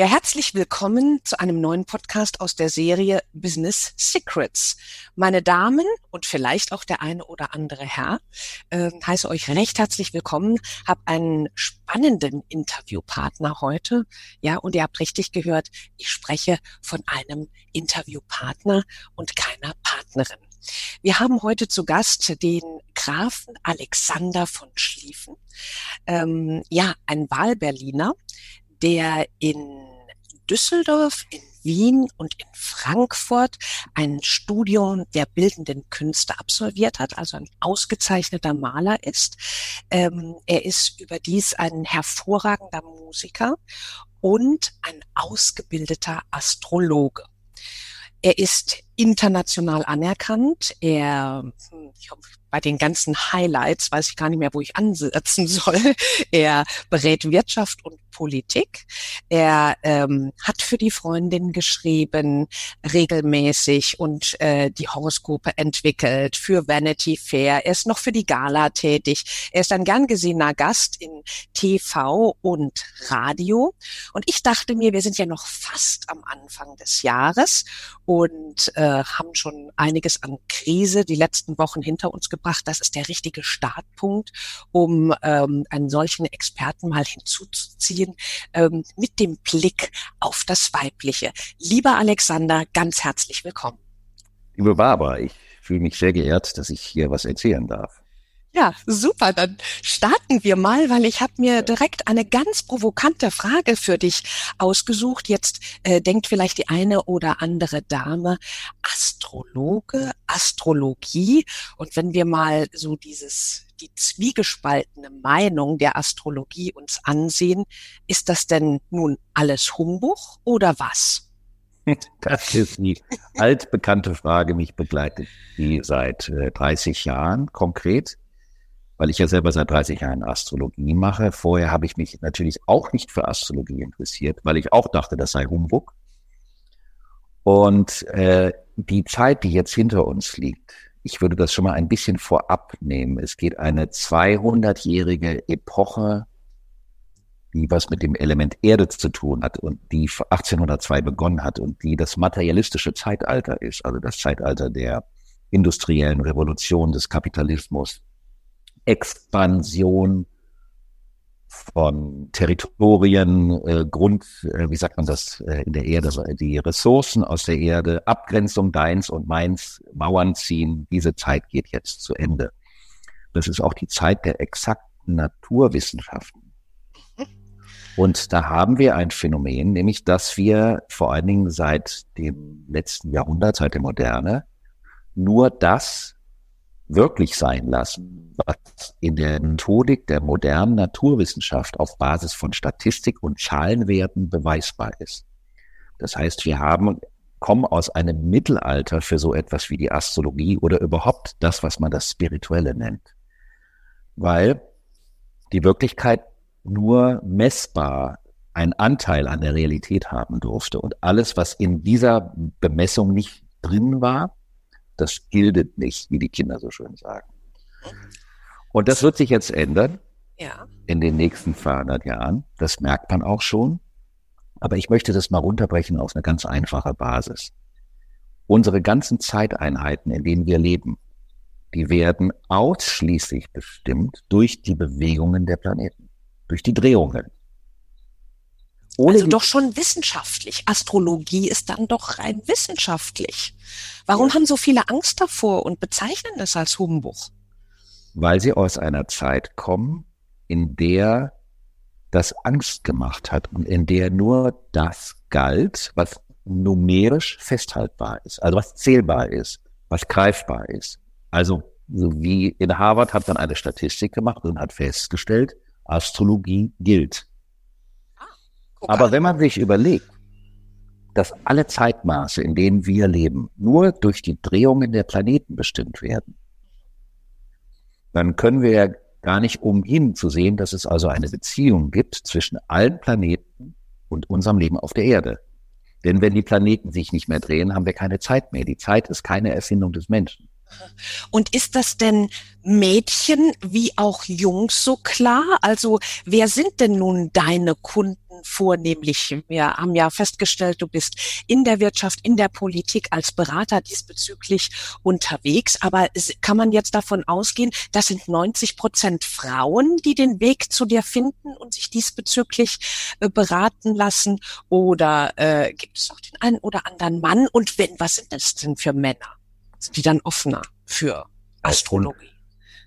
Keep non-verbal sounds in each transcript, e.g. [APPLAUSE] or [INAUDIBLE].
Ja, herzlich willkommen zu einem neuen Podcast aus der Serie Business Secrets. Meine Damen und vielleicht auch der eine oder andere Herr, äh, heiße euch recht herzlich willkommen, habe einen spannenden Interviewpartner heute. Ja, und ihr habt richtig gehört, ich spreche von einem Interviewpartner und keiner Partnerin. Wir haben heute zu Gast den Grafen Alexander von Schlieffen. Ähm, ja, ein Wahlberliner, der in Düsseldorf, in Wien und in Frankfurt ein Studium der bildenden Künste absolviert hat, also ein ausgezeichneter Maler ist. Ähm, er ist überdies ein hervorragender Musiker und ein ausgebildeter Astrologe. Er ist international anerkannt. Er, hm, ich hoffe, bei den ganzen Highlights weiß ich gar nicht mehr, wo ich ansetzen [LAUGHS] soll. Er berät Wirtschaft und Politik. Er ähm, hat für die Freundin geschrieben, regelmäßig und äh, die Horoskope entwickelt für Vanity Fair. Er ist noch für die Gala tätig. Er ist ein gern gesehener Gast in TV und Radio. Und ich dachte mir, wir sind ja noch fast am Anfang des Jahres und äh, haben schon einiges an Krise die letzten Wochen hinter uns gebracht. Das ist der richtige Startpunkt, um ähm, einen solchen Experten mal hinzuzuziehen ähm, mit dem Blick auf das Weibliche. Lieber Alexander, ganz herzlich willkommen. Liebe Barbara, ich fühle mich sehr geehrt, dass ich hier was erzählen darf. Ja, super. Dann starten wir mal, weil ich habe mir direkt eine ganz provokante Frage für dich ausgesucht. Jetzt äh, denkt vielleicht die eine oder andere Dame, Astrologe, Astrologie. Und wenn wir mal so dieses die zwiegespaltene Meinung der Astrologie uns ansehen, ist das denn nun alles Humbug oder was? [LAUGHS] Das ist die altbekannte Frage, mich begleitet die seit äh, 30 Jahren konkret weil ich ja selber seit 30 Jahren Astrologie mache. Vorher habe ich mich natürlich auch nicht für Astrologie interessiert, weil ich auch dachte, das sei Humbug. Und äh, die Zeit, die jetzt hinter uns liegt, ich würde das schon mal ein bisschen vorab nehmen. Es geht eine 200-jährige Epoche, die was mit dem Element Erde zu tun hat und die 1802 begonnen hat und die das materialistische Zeitalter ist, also das Zeitalter der industriellen Revolution des Kapitalismus, Expansion von Territorien, äh, Grund, äh, wie sagt man das äh, in der Erde, also die Ressourcen aus der Erde, Abgrenzung deins und meins, Mauern ziehen, diese Zeit geht jetzt zu Ende. Das ist auch die Zeit der exakten Naturwissenschaften. Und da haben wir ein Phänomen, nämlich dass wir vor allen Dingen seit dem letzten Jahrhundert, seit der Moderne, nur das wirklich sein lassen, was in der Methodik der modernen Naturwissenschaft auf Basis von Statistik und Zahlenwerten beweisbar ist. Das heißt, wir haben, kommen aus einem Mittelalter für so etwas wie die Astrologie oder überhaupt das, was man das Spirituelle nennt. Weil die Wirklichkeit nur messbar einen Anteil an der Realität haben durfte und alles, was in dieser Bemessung nicht drin war, das gildet nicht, wie die Kinder so schön sagen. Und das wird sich jetzt ändern ja. in den nächsten 200 Jahren. Das merkt man auch schon. Aber ich möchte das mal runterbrechen auf eine ganz einfache Basis. Unsere ganzen Zeiteinheiten, in denen wir leben, die werden ausschließlich bestimmt durch die Bewegungen der Planeten, durch die Drehungen. Ohne also doch schon wissenschaftlich. Astrologie ist dann doch rein wissenschaftlich. Warum ja. haben so viele Angst davor und bezeichnen es als Humbug? Weil sie aus einer Zeit kommen, in der das Angst gemacht hat und in der nur das galt, was numerisch festhaltbar ist, also was zählbar ist, was greifbar ist. Also so wie in Harvard hat man eine Statistik gemacht und hat festgestellt, Astrologie gilt. Aber wenn man sich überlegt, dass alle Zeitmaße, in denen wir leben, nur durch die Drehungen der Planeten bestimmt werden, dann können wir ja gar nicht umhin zu sehen, dass es also eine Beziehung gibt zwischen allen Planeten und unserem Leben auf der Erde. Denn wenn die Planeten sich nicht mehr drehen, haben wir keine Zeit mehr. Die Zeit ist keine Erfindung des Menschen. Und ist das denn Mädchen wie auch Jungs so klar? Also wer sind denn nun deine Kunden vornehmlich? Wir haben ja festgestellt, du bist in der Wirtschaft, in der Politik als Berater diesbezüglich unterwegs. Aber kann man jetzt davon ausgehen, das sind 90 Prozent Frauen, die den Weg zu dir finden und sich diesbezüglich äh, beraten lassen? Oder äh, gibt es auch den einen oder anderen Mann? Und wenn, was sind das denn für Männer? Sind die dann offener für Astrologie.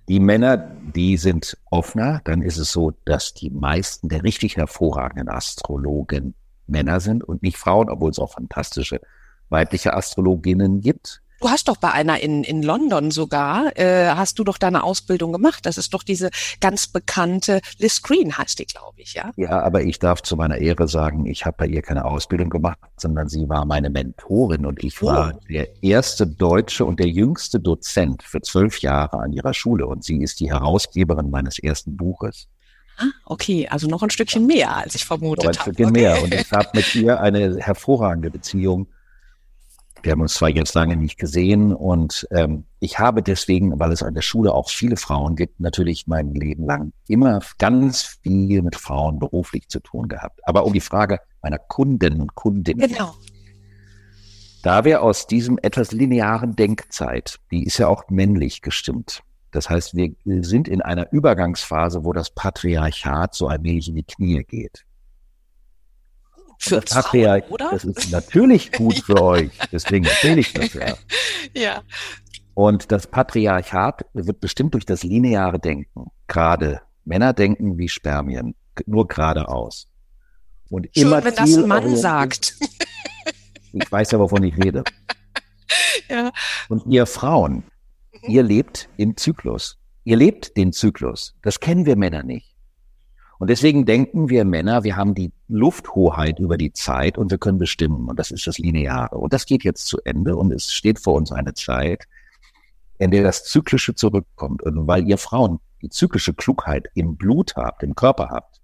Die Männer, die sind offener. Dann ist es so, dass die meisten der richtig hervorragenden Astrologen Männer sind und nicht Frauen, obwohl es auch fantastische weibliche Astrologinnen gibt. Du hast doch bei einer in, in London sogar, äh, hast du doch deine Ausbildung gemacht. Das ist doch diese ganz bekannte Liz Green heißt die, glaube ich, ja? Ja, aber ich darf zu meiner Ehre sagen, ich habe bei ihr keine Ausbildung gemacht, sondern sie war meine Mentorin und ich war oh. der erste Deutsche und der jüngste Dozent für zwölf Jahre an ihrer Schule und sie ist die Herausgeberin meines ersten Buches. Ah, okay, also noch ein Stückchen mehr, als ich vermutet habe. Ein Stückchen okay. mehr und ich habe mit ihr eine hervorragende Beziehung wir haben uns zwar jetzt lange nicht gesehen und ähm, ich habe deswegen, weil es an der Schule auch viele Frauen gibt, natürlich mein Leben lang immer ganz viel mit Frauen beruflich zu tun gehabt. Aber um die Frage meiner Kunden und Kundinnen. Genau. Da wir aus diesem etwas linearen Denkzeit, die ist ja auch männlich gestimmt. Das heißt, wir sind in einer Übergangsphase, wo das Patriarchat so allmählich in die Knie geht. Für das Frauen, oder? Das ist natürlich [LAUGHS] gut für euch. Deswegen erzähle ich das ja. ja. Und das Patriarchat wird bestimmt durch das lineare Denken. Gerade Männer denken wie Spermien, nur geradeaus. Und Schön, immer wenn das ein Mann sagt. [LAUGHS] Ich weiß ja, wovon ich rede. [LAUGHS] Ja. Und ihr Frauen, ihr lebt im Zyklus. Ihr lebt den Zyklus. Das kennen wir Männer nicht. Und deswegen denken wir Männer, wir haben die Lufthoheit über die Zeit und wir können bestimmen. Und das ist das Lineare. Und das geht jetzt zu Ende und es steht vor uns eine Zeit, in der das Zyklische zurückkommt. Und weil ihr Frauen die zyklische Klugheit im Blut habt, im Körper habt,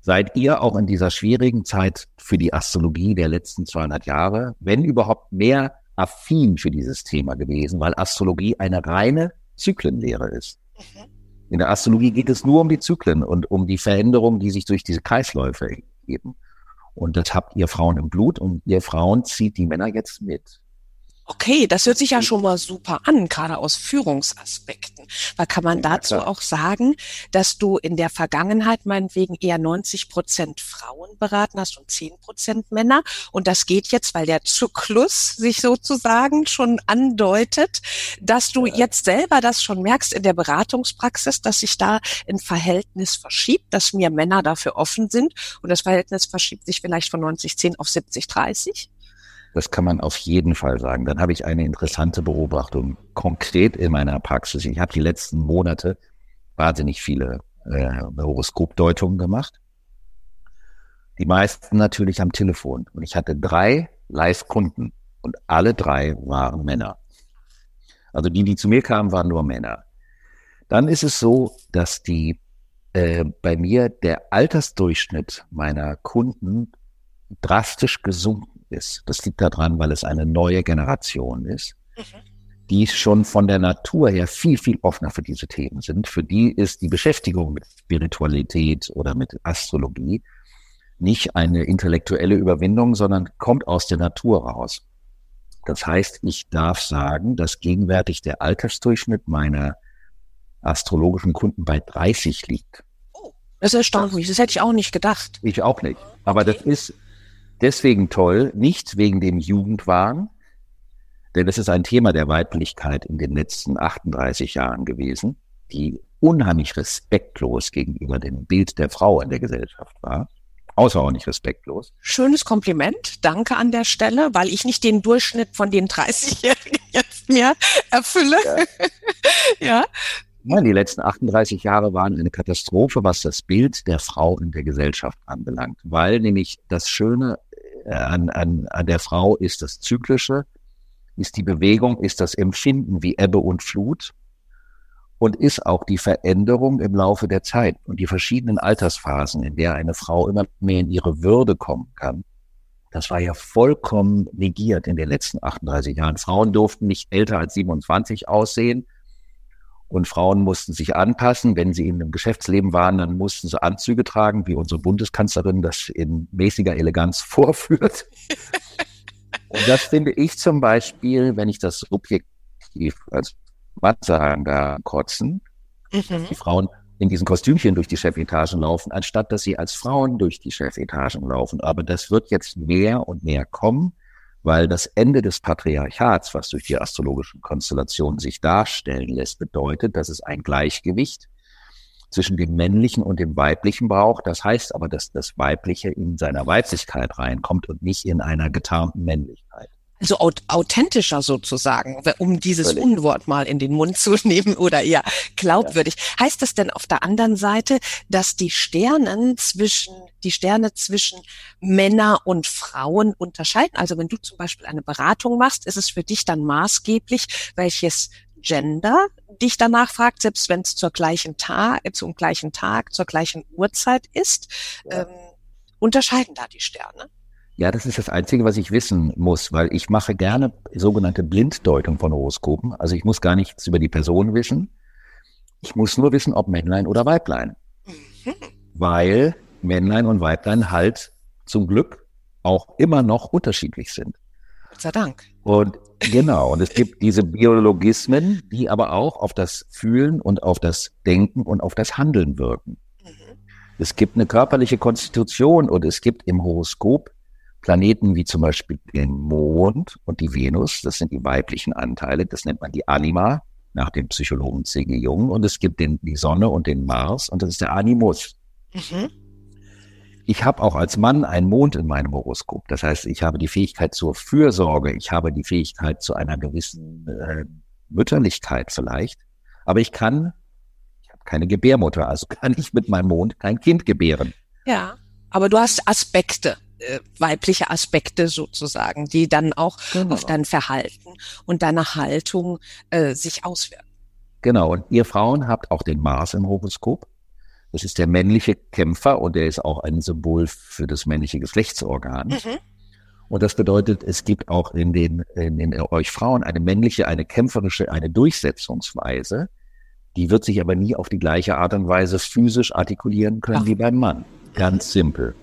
seid ihr auch in dieser schwierigen Zeit für die Astrologie der letzten 200 Jahre, wenn überhaupt mehr affin für dieses Thema gewesen, weil Astrologie eine reine Zyklenlehre ist. Mhm. In der Astrologie geht es nur um die Zyklen und um die Veränderungen, die sich durch diese Kreisläufe ergeben. Und das habt ihr Frauen im Blut und ihr Frauen zieht die Männer jetzt mit. Okay, das hört sich ja schon mal super an, gerade aus Führungsaspekten. Weil kann man dazu ja, auch sagen, dass du in der Vergangenheit meinetwegen eher 90 Prozent Frauen beraten hast und 10 Prozent Männer. Und das geht jetzt, weil der Zyklus sich sozusagen schon andeutet, dass du ja. jetzt selber das schon merkst in der Beratungspraxis, dass sich da ein Verhältnis verschiebt, dass mehr Männer dafür offen sind. Und das Verhältnis verschiebt sich vielleicht von 90-10 auf 70-30. Das kann man auf jeden Fall sagen. Dann habe ich eine interessante Beobachtung konkret in meiner Praxis. Ich habe die letzten Monate wahnsinnig viele äh, Horoskopdeutungen gemacht. Die meisten natürlich am Telefon. Und ich hatte drei Live-Kunden und alle drei waren Männer. Also die, die zu mir kamen, waren nur Männer. Dann ist es so, dass die äh, bei mir der Altersdurchschnitt meiner Kunden drastisch gesunken ist. Das liegt daran, weil es eine neue Generation ist, mhm. die schon von der Natur her viel, viel offener für diese Themen sind. Für die ist die Beschäftigung mit Spiritualität oder mit Astrologie nicht eine intellektuelle Überwindung, sondern kommt aus der Natur raus. Das heißt, ich darf sagen, dass gegenwärtig der Altersdurchschnitt meiner astrologischen Kunden bei 30 liegt. Oh, das ist erstaunlich. Das hätte ich auch nicht gedacht. Ich auch nicht. Aber das ist deswegen toll, nicht wegen dem Jugendwahn, denn es ist ein Thema der Weiblichkeit in den letzten 38 Jahren gewesen, die unheimlich respektlos gegenüber dem Bild der Frau in der Gesellschaft war. Außerordentlich respektlos. Schönes Kompliment. Danke an der Stelle, weil ich nicht den Durchschnitt von den 30-Jährigen [LAUGHS] jetzt mehr erfülle. Ja. [LAUGHS] ja. Ja, die letzten 38 Jahre waren eine Katastrophe, was das Bild der Frau in der Gesellschaft anbelangt, weil nämlich das Schöne an, an, an der Frau ist das Zyklische, ist die Bewegung, ist das Empfinden wie Ebbe und Flut. und ist auch die Veränderung im Laufe der Zeit und die verschiedenen Altersphasen, in der eine Frau immer mehr in ihre Würde kommen kann. Das war ja vollkommen negiert in den letzten 38 Jahren. Frauen durften nicht älter als 27 aussehen und Frauen mussten sich anpassen. Wenn sie in einem Geschäftsleben waren, dann mussten sie Anzüge tragen, wie unsere Bundeskanzlerin das in mäßiger Eleganz [LAUGHS] vorführt. und das finde ich zum Beispiel, wenn ich das subjektiv als Mann da kotzen, mhm. die Frauen in diesen Kostümchen durch die Chefetagen laufen, anstatt dass sie als Frauen durch die Chefetagen laufen. Aber das wird jetzt mehr und mehr kommen, weil das Ende des Patriarchats, was durch die astrologischen Konstellationen sich darstellen lässt, bedeutet, dass es ein Gleichgewicht zwischen dem männlichen und dem weiblichen braucht. Das heißt aber, dass das Weibliche in seiner Weiblichkeit reinkommt und nicht in einer getarnten Männlichkeit also authentischer sozusagen, um dieses Völlig. Unwort mal in den Mund zu [LAUGHS] nehmen oder eher glaubwürdig. Ja. Heißt das denn auf der anderen Seite, dass die Sternen zwischen, die Sterne zwischen Männer und Frauen unterscheiden? Also wenn du zum Beispiel eine Beratung machst, ist es für dich dann maßgeblich, welches Gender dich danach fragt, selbst wenn es zur gleichen Tag, zum gleichen Tag, zur gleichen Uhrzeit ist, ja. ähm, unterscheiden da die Sterne? Ja, das ist das Einzige, was ich wissen muss, weil ich mache gerne sogenannte Blinddeutung von Horoskopen. Also ich muss gar nichts über die Person wissen. Ich muss nur wissen, ob Männlein oder Weiblein. Mhm. Weil Männlein und Weiblein halt zum Glück auch immer noch unterschiedlich sind. Gott sei Dank. Und genau, und es gibt diese Biologismen, die aber auch auf das Fühlen und auf das Denken und auf das Handeln wirken. Mhm. Es gibt eine körperliche Konstitution und es gibt im Horoskop Planeten wie zum Beispiel den Mond und die Venus, das sind die weiblichen Anteile, das nennt man die Anima, nach dem Psychologen C.G. Jung. Und es gibt den, die Sonne und den Mars und das ist der Animus. Mhm. Ich habe auch als Mann einen Mond in meinem Horoskop. Das heißt, ich habe die Fähigkeit zur Fürsorge, ich habe die Fähigkeit zu einer gewissen äh, Mütterlichkeit vielleicht. Aber ich kann, ich habe keine Gebärmutter, also [LAUGHS] kann ich mit meinem Mond kein Kind gebären. Ja, aber du hast Aspekte äh, weibliche Aspekte sozusagen, die dann auch genau. auf dein Verhalten und deine Haltung äh, sich auswirken. Genau, und ihr Frauen habt auch den Mars im Horoskop. Das ist der männliche Kämpfer und der ist auch ein Symbol für das männliche Geschlechtsorgan. Mhm. Und das bedeutet, es gibt auch in den, in, in euch Frauen eine männliche, eine kämpferische, eine Durchsetzungsweise. Die wird sich aber nie auf die gleiche Art und Weise physisch artikulieren können Ach. wie beim Mann. Ganz simpel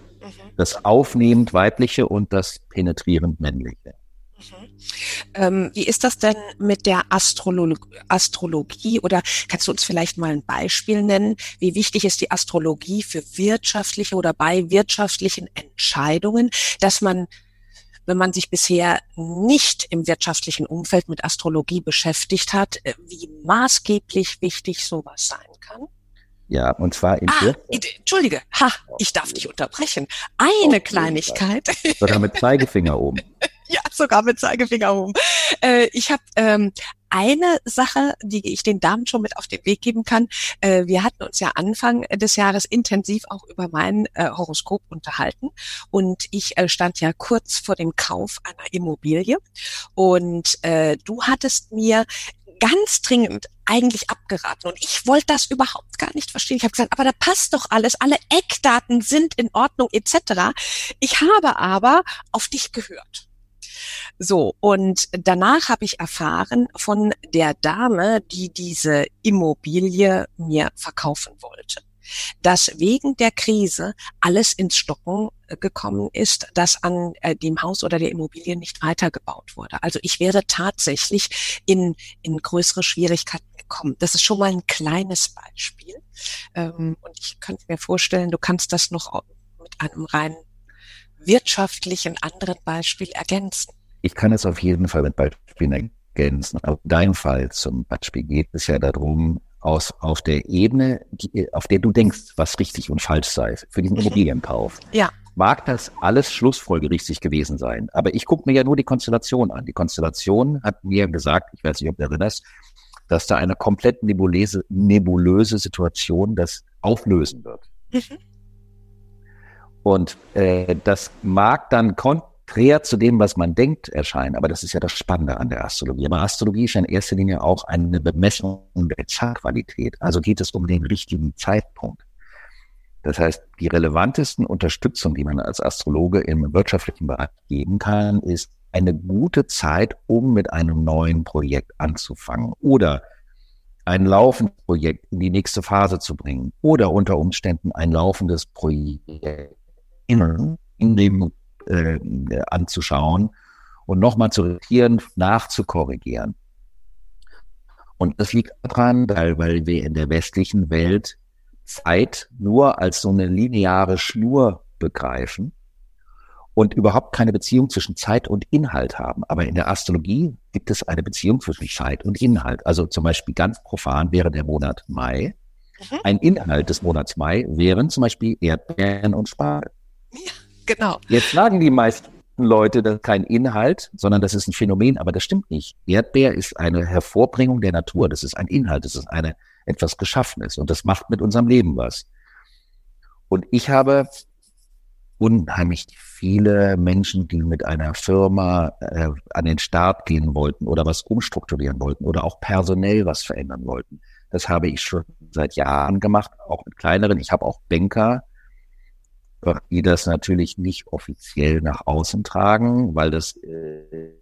das aufnehmend weibliche und das penetrierend männliche. Mhm. Ähm, wie ist das denn mit der Astrolog Astrologie oder kannst du uns vielleicht mal ein Beispiel nennen? Wie wichtig ist die Astrologie für wirtschaftliche oder bei wirtschaftlichen Entscheidungen, dass man wenn man sich bisher nicht im wirtschaftlichen Umfeld mit Astrologie beschäftigt hat, äh, wie maßgeblich wichtig sowas sein kann? Ja, und zwar in ah, Entschuldige, ha, ich darf dich unterbrechen. Eine Kleinigkeit. Sogar mit Zeigefinger oben. [LAUGHS] ja, sogar mit Zeigefinger oben. Äh, ich habe ähm, eine Sache, die ich den Damen schon mit auf den Weg geben kann. Äh, wir hatten uns ja Anfang des Jahres intensiv auch über mein äh, Horoskop unterhalten und ich äh, stand ja kurz vor dem Kauf einer Immobilie und äh, du hattest mir ganz dringend eigentlich abgeraten. Und ich wollte das überhaupt gar nicht verstehen. Ich habe gesagt, aber da passt doch alles, alle Eckdaten sind in Ordnung etc. Ich habe aber auf dich gehört. So, und danach habe ich erfahren von der Dame, die diese Immobilie mir verkaufen wollte dass wegen der Krise alles ins Stocken äh, gekommen ist, dass an äh, dem Haus oder der Immobilie nicht weitergebaut wurde. Also ich wäre tatsächlich in, in größere Schwierigkeiten gekommen. Das ist schon mal ein kleines Beispiel. Ähm, und ich könnte mir vorstellen, du kannst das noch mit einem rein wirtschaftlichen anderen Beispiel ergänzen. Ich kann es auf jeden Fall mit Beispielen ergänzen. Auf deinem Fall zum Beispiel geht es ja darum, aus, auf der Ebene, die, auf der du denkst, was richtig und falsch sei für diesen mhm. Immobilienkauf. Ja. Mag das alles schlussfolgerichtig gewesen sein. Aber ich gucke mir ja nur die Konstellation an. Die Konstellation hat mir gesagt, ich weiß nicht, ob du erinnerst, dass da eine komplett nebulöse, nebulöse Situation das auflösen wird. Mhm. Und äh, das mag dann kon konträr zu dem, was man denkt, erscheinen. Aber das ist ja das Spannende an der Astrologie. Aber Astrologie ist ja in erster Linie auch eine Bemessung der Chartqualität. Also geht es um den richtigen Zeitpunkt. Das heißt, die relevantesten Unterstützung, die man als Astrologe im wirtschaftlichen Bereich geben kann, ist eine gute Zeit, um mit einem neuen Projekt anzufangen oder ein laufendes Projekt in die nächste Phase zu bringen oder unter Umständen ein laufendes Projekt in, dem äh, anzuschauen und nochmal zu regieren, nachzukorrigieren. Und das liegt daran, weil, weil wir in der westlichen Welt Zeit nur als so eine lineare Schnur begreifen und überhaupt keine Beziehung zwischen Zeit und Inhalt haben. Aber in der Astrologie gibt es eine Beziehung zwischen Zeit und Inhalt. Also zum Beispiel ganz profan wäre der Monat Mai. Mhm. Ein Inhalt des Monats Mai wären zum Beispiel Erdbeeren und Spargel. Ja, genau. Jetzt sagen die meisten Leute, das ist kein Inhalt, sondern das ist ein Phänomen, aber das stimmt nicht. Erdbeer ist eine Hervorbringung der Natur. Das ist ein Inhalt. Das ist eine etwas Geschaffenes und das macht mit unserem Leben was. Und ich habe unheimlich viele Menschen, die mit einer Firma äh, an den Start gehen wollten oder was umstrukturieren wollten oder auch personell was verändern wollten. Das habe ich schon seit Jahren gemacht, auch mit kleineren. Ich habe auch Banker, die das natürlich nicht offiziell nach außen tragen, weil das äh,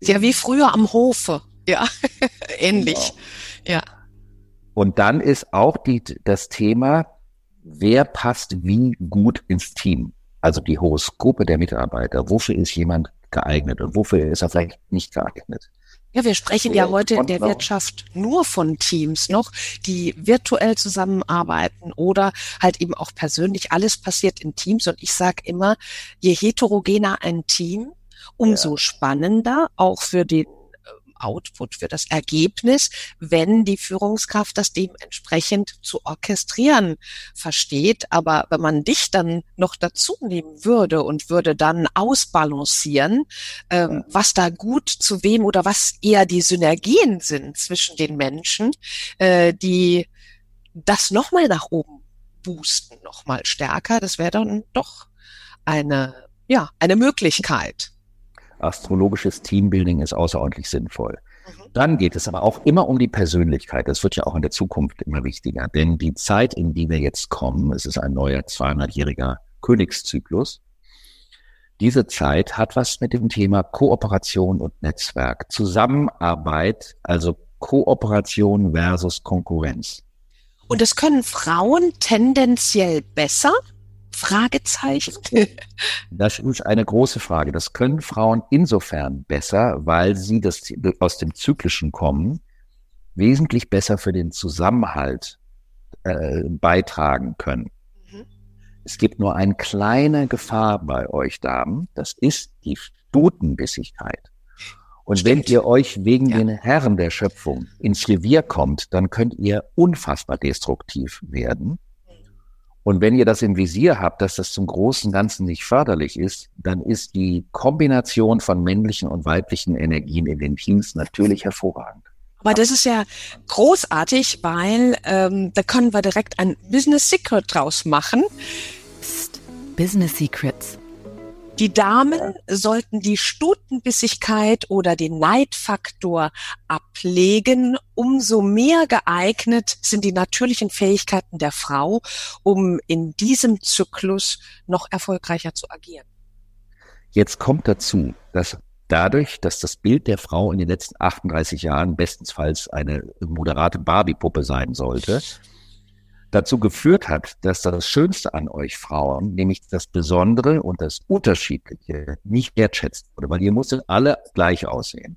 ja wie früher am Hofe, ja, [LAUGHS] ähnlich. Genau. Ja. Und dann ist auch die, das Thema, wer passt wie gut ins Team? Also die Horoskope der Mitarbeiter. Wofür ist jemand geeignet und wofür ist er vielleicht nicht geeignet? Ja, wir sprechen ja heute in der Wirtschaft nur von Teams noch, die virtuell zusammenarbeiten oder halt eben auch persönlich. Alles passiert in Teams und ich sage immer, je heterogener ein Team, umso spannender auch für den Output, für das Ergebnis, wenn die Führungskraft das dementsprechend zu orchestrieren versteht. Aber wenn man dich dann noch dazu nehmen würde und würde dann ausbalancieren, ähm, was da gut zu wem oder was eher die Synergien sind zwischen den Menschen, äh, die das nochmal nach oben boosten, nochmal stärker, das wäre dann doch eine, ja, eine Möglichkeit astrologisches Teambuilding ist außerordentlich sinnvoll. Mhm. Dann geht es aber auch immer um die Persönlichkeit. Das wird ja auch in der Zukunft immer wichtiger. Denn die Zeit, in die wir jetzt kommen, es ist ein neuer 200-jähriger Königszyklus. Diese Zeit hat was mit dem Thema Kooperation und Netzwerk, Zusammenarbeit, also Kooperation versus Konkurrenz. Und das können Frauen tendenziell besser Fragezeichen? Das ist eine große Frage. Das können Frauen insofern besser, weil sie das aus dem Zyklischen kommen, wesentlich besser für den Zusammenhalt äh, beitragen können. Mhm. Es gibt nur eine kleine Gefahr bei euch Damen, das ist die Stutenbissigkeit. Und Stimmt. wenn ihr euch wegen ja. den Herren der Schöpfung ins Revier kommt, dann könnt ihr unfassbar destruktiv werden. Und wenn ihr das im Visier habt, dass das zum großen Ganzen nicht förderlich ist, dann ist die Kombination von männlichen und weiblichen Energien in den Teams natürlich hervorragend. Aber das ist ja großartig, weil ähm, da können wir direkt ein Business Secret draus machen. Psst, Business Secrets. Die Damen sollten die Stutenbissigkeit oder den Neidfaktor ablegen. Umso mehr geeignet sind die natürlichen Fähigkeiten der Frau, um in diesem Zyklus noch erfolgreicher zu agieren. Jetzt kommt dazu, dass dadurch, dass das Bild der Frau in den letzten 38 Jahren bestensfalls eine moderate Barbie-Puppe sein sollte, dazu geführt hat, dass das Schönste an euch Frauen, nämlich das Besondere und das Unterschiedliche, nicht wertschätzt wurde, weil ihr musstet alle gleich aussehen.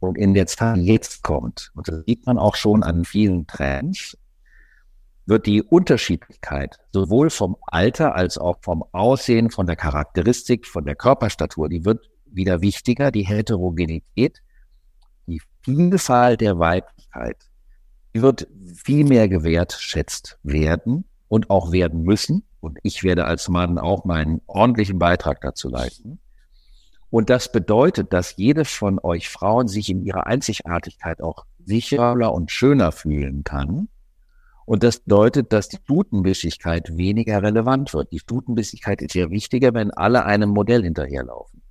Und in der Zeit, die jetzt kommt, und das sieht man auch schon an vielen Trends, wird die Unterschiedlichkeit sowohl vom Alter als auch vom Aussehen, von der Charakteristik, von der Körperstatur, die wird wieder wichtiger, die Heterogenität, die Vielfalt der Weiblichkeit wird viel mehr gewertschätzt werden und auch werden müssen. Und ich werde als Mann auch meinen ordentlichen Beitrag dazu leisten. Und das bedeutet, dass jede von euch Frauen sich in ihrer Einzigartigkeit auch sicherer und schöner fühlen kann. Und das bedeutet, dass die Stutenbissigkeit weniger relevant wird. Die Stutenbissigkeit ist ja wichtiger, wenn alle einem Modell hinterherlaufen.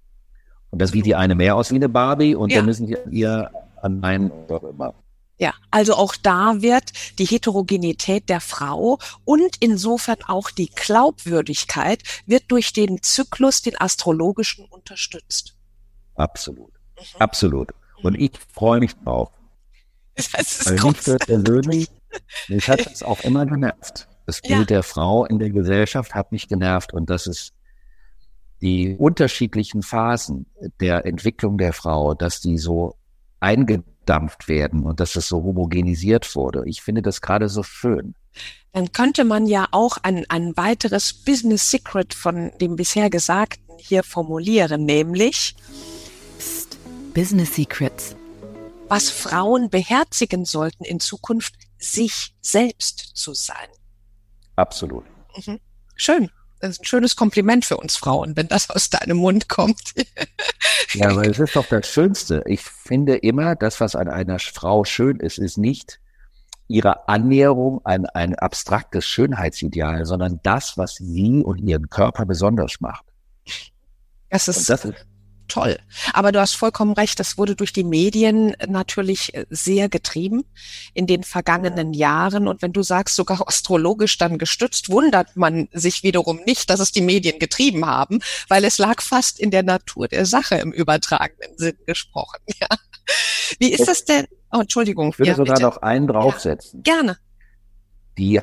Und das sieht die eine mehr aus wie eine Barbie und ja. dann müssen die ihr an einen oder immer. Ja, also auch da wird die Heterogenität der Frau und insofern auch die Glaubwürdigkeit wird durch den Zyklus, den astrologischen, unterstützt. Absolut. Mhm. Absolut. Und ich freue mich drauf. Das ist Weil mich persönlich, mich hat es auch immer genervt. Das Bild ja. der Frau in der Gesellschaft hat mich genervt und das ist die unterschiedlichen Phasen der Entwicklung der Frau, dass die so eingedampft werden und dass es so homogenisiert wurde. Ich finde das gerade so schön. Dann könnte man ja auch ein, ein weiteres Business Secret von dem bisher Gesagten hier formulieren, nämlich Business Secrets. Was Frauen beherzigen sollten in Zukunft, sich selbst zu sein. Absolut. Mhm. Schön das ist ein schönes Kompliment für uns Frauen, wenn das aus deinem Mund kommt. ja, aber es ist doch das Schönste. Ich finde immer, das, was an einer Frau schön ist, ist nicht ihre Annäherung an ein abstraktes Schönheitsideal, sondern das, was sie und ihren Körper besonders macht. Das ist, das ist toll. Aber du hast vollkommen recht, das wurde durch die Medien natürlich äh, sehr getrieben in den vergangenen Jahren. Und wenn du sagst, sogar astrologisch dann gestützt, wundert man sich wiederum nicht, dass es die Medien getrieben haben, weil es lag fast in der Natur der Sache im übertragenen Sinn gesprochen. [LAUGHS] Ja. Wie ist das denn? Oh, Entschuldigung. Ich würde ja, sogar bitte. noch einen draufsetzen. Ja, gerne. Die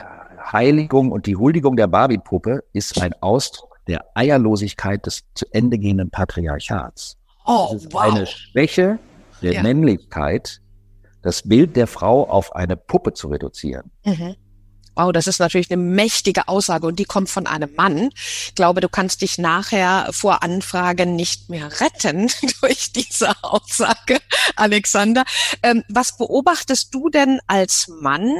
Heiligung und die Huldigung der Barbie-Puppe ist ein Ausdruck der Eierlosigkeit des zu Ende gehenden Patriarchats. Oh, das ist wow. eine Schwäche der ja. Männlichkeit, das Bild der Frau auf eine Puppe zu reduzieren. Mhm. Wow, das ist natürlich eine mächtige Aussage und die kommt von einem Mann. Ich glaube, du kannst dich nachher vor Anfragen nicht mehr retten [LAUGHS] durch diese Aussage, Alexander. Ähm, was beobachtest du denn als Mann,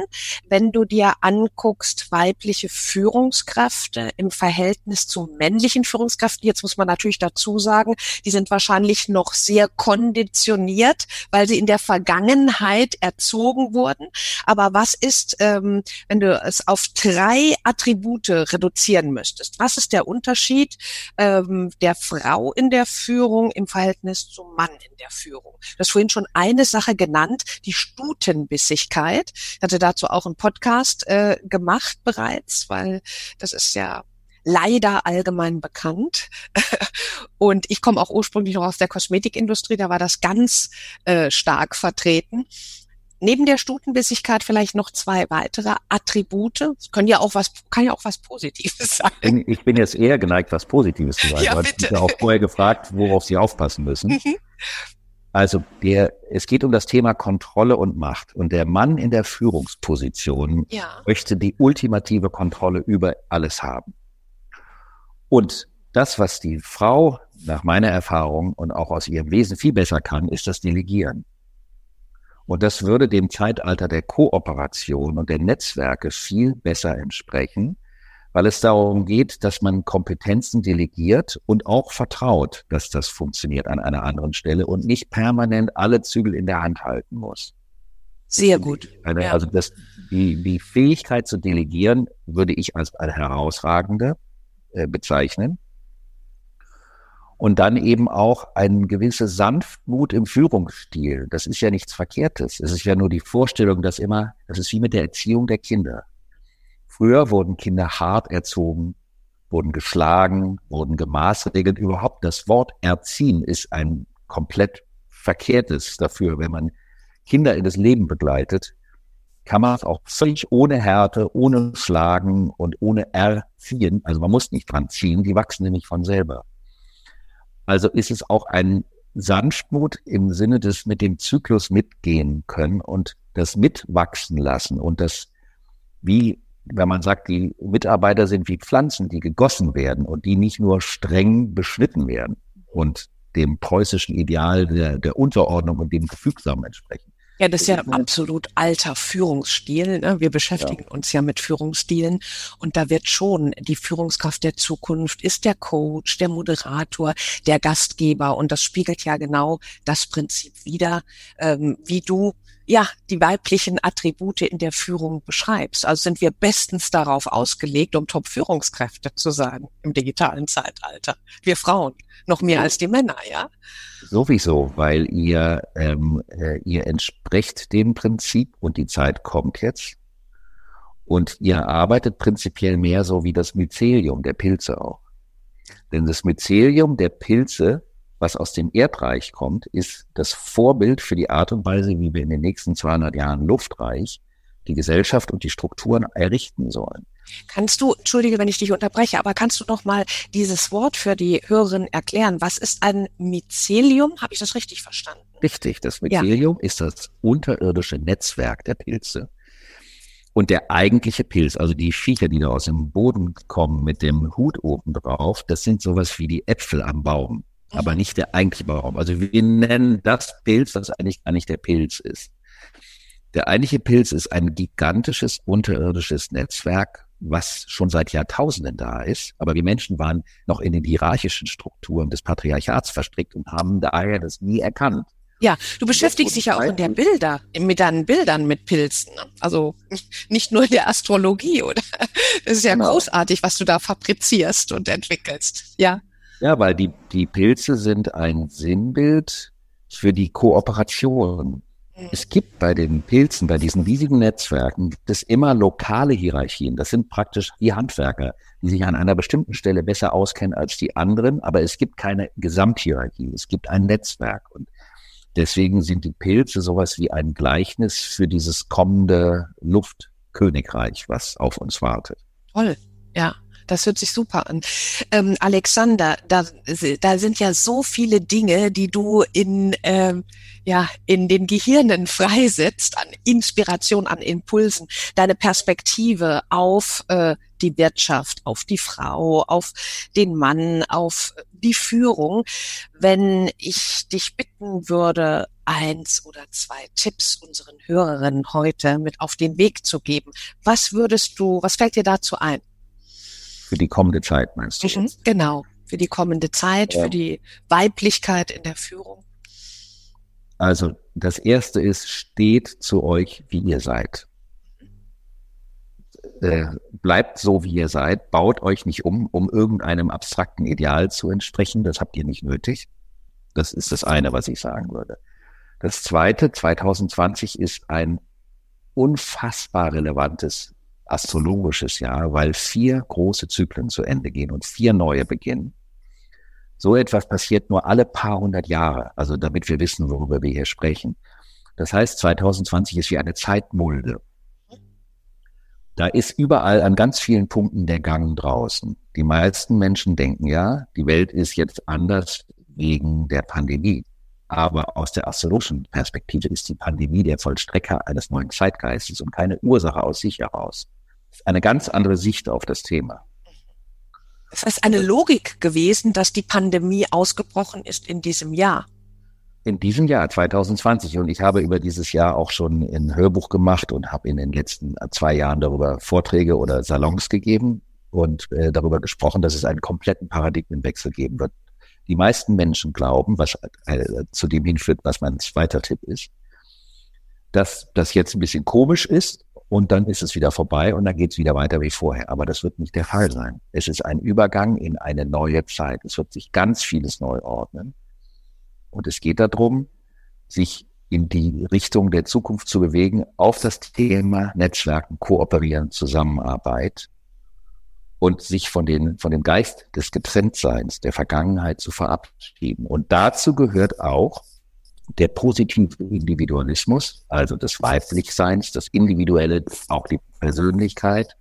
wenn du dir anguckst, weibliche Führungskräfte im Verhältnis zu männlichen Führungskräften? Jetzt muss man natürlich dazu sagen, die sind wahrscheinlich noch sehr konditioniert, weil sie in der Vergangenheit erzogen wurden. Aber was ist, ähm, wenn du es auf drei Attribute reduzieren müsstest, was ist der Unterschied ähm, der Frau in der Führung im Verhältnis zum Mann in der Führung? Du hast vorhin schon eine Sache genannt, die Stutenbissigkeit. Ich hatte dazu auch einen Podcast äh, gemacht bereits, weil das ist ja leider allgemein bekannt. [LAUGHS] Und ich komme auch ursprünglich noch aus der Kosmetikindustrie, da war das ganz äh, stark vertreten neben der Stutenbissigkeit vielleicht noch zwei weitere Attribute. Das können ja auch was, kann ja auch was Positives [LAUGHS] sein. Ich bin jetzt eher geneigt, was Positives zu sagen. Ja, hast mich ja auch vorher gefragt, worauf Sie aufpassen müssen. Mhm. Also der, es geht um das Thema Kontrolle und Macht. Und der Mann in der Führungsposition ja. möchte die ultimative Kontrolle über alles haben. Und das, was die Frau nach meiner Erfahrung und auch aus ihrem Wesen viel besser kann, ist das Delegieren. Und das würde dem Zeitalter der Kooperation und der Netzwerke viel besser entsprechen, weil es darum geht, dass man Kompetenzen delegiert und auch vertraut, dass das funktioniert an einer anderen Stelle und nicht permanent alle Zügel in der Hand halten muss. Sehr gut. Eine, ja. Also das, die, die Fähigkeit zu delegieren würde ich als eine herausragende äh, bezeichnen und dann eben auch eine gewisse Sanftmut im Führungsstil. Das ist ja nichts Verkehrtes. Es ist ja nur die Vorstellung, dass immer, das ist wie mit der Erziehung der Kinder. Früher wurden Kinder hart erzogen, wurden geschlagen, wurden gemaßregelt. Überhaupt das Wort erziehen ist ein komplett verkehrtes dafür. Wenn man Kinder in das Leben begleitet, kann man es auch völlig ohne Härte, ohne Schlagen und ohne Erziehen, also man muss nicht dran ziehen, die wachsen nämlich von selber. Also ist es auch ein Sanftmut im Sinne des mit dem Zyklus mitgehen können und das mitwachsen lassen und das wie, wenn man sagt, die Mitarbeiter sind wie Pflanzen, die gegossen werden und die nicht nur streng beschnitten werden und dem preußischen Ideal der, der Unterordnung und dem Gefügsamen entsprechen. Ja, das ist ja absolut alter Führungsstil. Ne? Wir beschäftigen ja. uns ja mit Führungsstilen und da wird schon die Führungskraft der Zukunft ist der Coach, der Moderator, der Gastgeber und das spiegelt ja genau das Prinzip wider, ähm, wie du ja, die weiblichen Attribute in der Führung beschreibst. Also sind wir bestens darauf ausgelegt, um Top-Führungskräfte zu sein im digitalen Zeitalter. Wir Frauen, noch mehr als die Männer, ja? Sowieso, weil ihr, ähm, äh, ihr entspricht dem Prinzip und die Zeit kommt jetzt. Und ihr arbeitet prinzipiell mehr so wie das Mycelium der Pilze auch. Denn das Mycelium der Pilze was aus dem Erdreich kommt, ist das Vorbild für die Art und Weise, wie wir in den nächsten 200 Jahren luftreich die Gesellschaft und die Strukturen errichten sollen. Kannst du, entschuldige, wenn ich dich unterbreche, aber kannst du noch mal dieses Wort für die Hörerinnen erklären? Was ist ein Mycelium? Habe ich das richtig verstanden? Richtig, das Mycelium ja. ist das unterirdische Netzwerk der Pilze. Und der eigentliche Pilz, also die Viecher, die da aus dem Boden kommen mit dem Hut oben drauf, das sind sowas wie die Äpfel am Baum aber nicht der eigentliche Baum. Also wir nennen das Pilz, was eigentlich gar nicht der Pilz ist. Der eigentliche Pilz ist ein gigantisches unterirdisches Netzwerk, was schon seit Jahrtausenden da ist. Aber wir Menschen waren noch in den hierarchischen Strukturen des Patriarchats verstrickt und haben daher das nie erkannt. Ja, du beschäftigst dich ja auch in der Bilder, mit deinen Bildern mit Pilzen. Also [LAUGHS] nicht nur in der Astrologie, oder? Das ist ja genau. großartig, was du da fabrizierst und entwickelst. Ja. Ja, weil die, die Pilze sind ein Sinnbild für die Kooperation. Es gibt bei den Pilzen, bei diesen riesigen Netzwerken, gibt es immer lokale Hierarchien. Das sind praktisch die Handwerker, die sich an einer bestimmten Stelle besser auskennen als die anderen, aber es gibt keine Gesamthierarchie. Es gibt ein Netzwerk und deswegen sind die Pilze sowas wie ein Gleichnis für dieses kommende Luftkönigreich, was auf uns wartet. Toll, ja. Das hört sich super an. Ähm, Alexander, da, da sind ja so viele Dinge, die du in, ähm, ja, in den Gehirnen freisetzt, an Inspiration, an Impulsen, deine Perspektive auf äh, die Wirtschaft, auf die Frau, auf den Mann, auf die Führung. Wenn ich dich bitten würde, eins oder zwei Tipps unseren Hörerinnen heute mit auf den Weg zu geben, was würdest du, was fällt dir dazu ein? Für die kommende Zeit, meinst du? Mhm, genau, für die kommende Zeit, ja. für die Weiblichkeit in der Führung. Also das Erste ist, steht zu euch, wie ihr seid. Äh, bleibt so, wie ihr seid, baut euch nicht um, um irgendeinem abstrakten Ideal zu entsprechen. Das habt ihr nicht nötig. Das ist das eine, was ich sagen würde. Das zweite, 2020 ist ein unfassbar relevantes astrologisches Jahr, weil vier große Zyklen zu Ende gehen und vier neue beginnen. So etwas passiert nur alle paar hundert Jahre, also damit wir wissen, worüber wir hier sprechen. Das heißt, 2020 ist wie eine Zeitmulde. Da ist überall an ganz vielen Punkten der Gang draußen. Die meisten Menschen denken ja, die Welt ist jetzt anders wegen der Pandemie. Aber aus der astrologischen Perspektive ist die Pandemie der Vollstrecker eines neuen Zeitgeistes und keine Ursache aus sich heraus eine ganz andere Sicht auf das Thema. Es ist eine Logik gewesen, dass die Pandemie ausgebrochen ist in diesem Jahr. In diesem Jahr 2020 und ich habe über dieses Jahr auch schon ein Hörbuch gemacht und habe in den letzten zwei Jahren darüber Vorträge oder Salons gegeben und äh, darüber gesprochen, dass es einen kompletten Paradigmenwechsel geben wird. Die meisten Menschen glauben, was äh, zu dem hinführt, was mein zweiter Tipp ist, dass das jetzt ein bisschen komisch ist und dann ist es wieder vorbei und dann geht es wieder weiter wie vorher. Aber das wird nicht der Fall sein. Es ist ein Übergang in eine neue Zeit. Es wird sich ganz vieles neu ordnen. Und es geht darum, sich in die Richtung der Zukunft zu bewegen, auf das Thema Netzwerken, Kooperieren, Zusammenarbeit und sich von, den, von dem Geist des Getrenntseins, der Vergangenheit zu verabschieden. Und dazu gehört auch, der positive Individualismus, also des Weiblichseins, das Individuelle, auch die Persönlichkeit,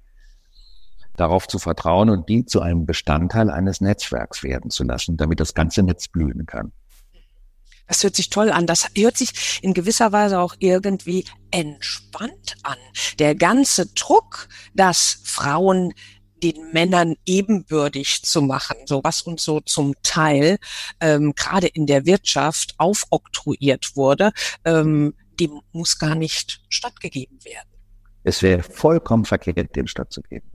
darauf zu vertrauen und die zu einem Bestandteil eines Netzwerks werden zu lassen, damit das ganze Netz blühen kann. Das hört sich toll an. Das hört sich in gewisser Weise auch irgendwie entspannt an. Der ganze Druck, dass Frauen den Männern ebenbürtig zu machen, so was uns so zum Teil ähm, gerade in der Wirtschaft aufoktroyiert wurde, ähm, dem muss gar nicht stattgegeben werden. Es wäre vollkommen verkehrt, dem stattzugeben.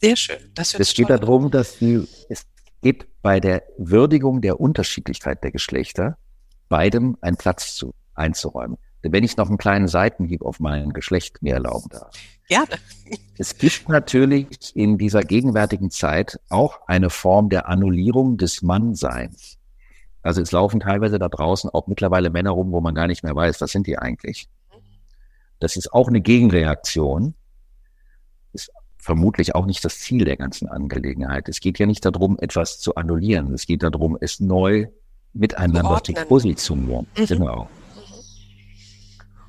Sehr schön. Das es geht darum, dass die, es geht bei der Würdigung der Unterschiedlichkeit der Geschlechter beidem einen Platz zu, einzuräumen. wenn ich noch einen kleinen Seitenhieb auf mein Geschlecht mir erlauben darf. Gerne. Es gibt natürlich in dieser gegenwärtigen Zeit auch eine Form der Annullierung des Mannseins. Also es laufen teilweise da draußen auch mittlerweile Männer rum, wo man gar nicht mehr weiß, was sind die eigentlich. Das ist auch eine Gegenreaktion. Ist vermutlich auch nicht das Ziel der ganzen Angelegenheit. Es geht ja nicht darum, etwas zu annullieren. Es geht darum, es neu miteinander zu positionieren. Mhm. Genau.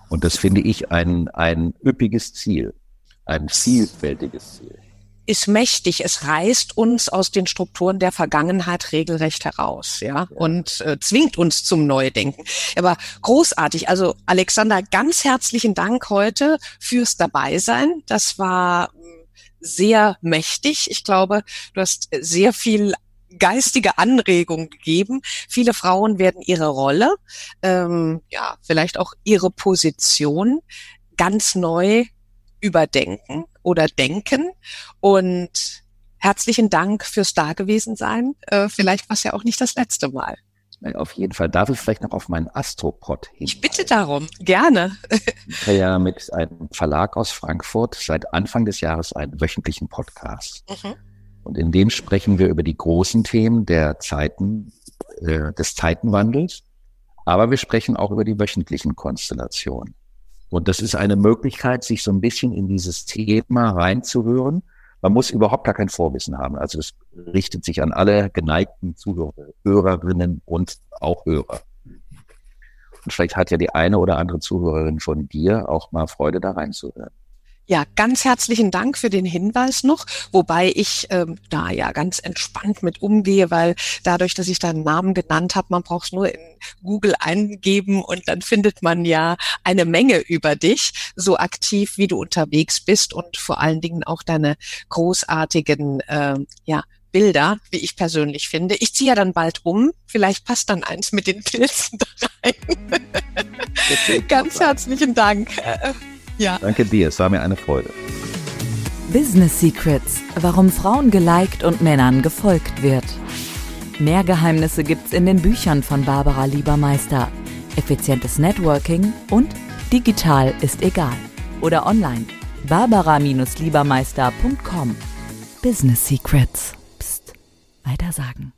Und das finde ich ein, ein üppiges Ziel ein vielfältiges Ziel. Ist mächtig. Es reißt uns aus den Strukturen der Vergangenheit regelrecht heraus, ja, ja. und äh, zwingt uns zum Neudenken. Aber großartig. Also Alexander, ganz herzlichen Dank heute fürs Dabeisein. Das war hm, sehr mächtig. Ich glaube, du hast sehr viel geistige Anregung gegeben. Viele Frauen werden ihre Rolle, ähm, ja, vielleicht auch ihre Position ganz neu überdenken oder denken. Und herzlichen Dank fürs Dagewesen-Sein. Äh, vielleicht war es ja auch nicht das letzte Mal. Auf jeden Fall. Darf ich vielleicht noch auf meinen Astropod hin? Ich bitte darum, gerne. [LAUGHS] ich habe ja mit einem Verlag aus Frankfurt seit Anfang des Jahres einen wöchentlichen Podcast. Mhm. Und in dem sprechen wir über die großen Themen der Zeiten, äh, des Zeitenwandels. Aber wir sprechen auch über die wöchentlichen Konstellationen. Und das ist eine Möglichkeit, sich so ein bisschen in dieses Thema reinzuhören. Man muss überhaupt gar kein Vorwissen haben. Also es richtet sich an alle geneigten Zuhörer, Hörerinnen und auch Hörer. Und vielleicht hat ja die eine oder andere Zuhörerin von dir auch mal Freude da reinzuhören. Ja, ganz herzlichen Dank für den Hinweis noch, wobei ich ähm, da ja ganz entspannt mit umgehe, weil dadurch, dass ich deinen Namen genannt habe, man braucht es nur in Google eingeben und dann findet man ja eine Menge über dich, so aktiv wie du unterwegs bist und vor allen Dingen auch deine großartigen äh, ja, Bilder, wie ich persönlich finde. Ich ziehe ja dann bald um. Vielleicht passt dann eins mit den Pilzen da rein. [LAUGHS] Ganz herzlichen Dank. Ja. Danke dir, es war mir eine Freude. Business Secrets, warum Frauen geliked und Männern gefolgt wird. Mehr Geheimnisse gibt's in den Büchern von Barbara Liebermeister. Effizientes Networking und digital ist egal. Oder online. Barbara-Liebermeister.com. Business Secrets. Psst. Weiter sagen.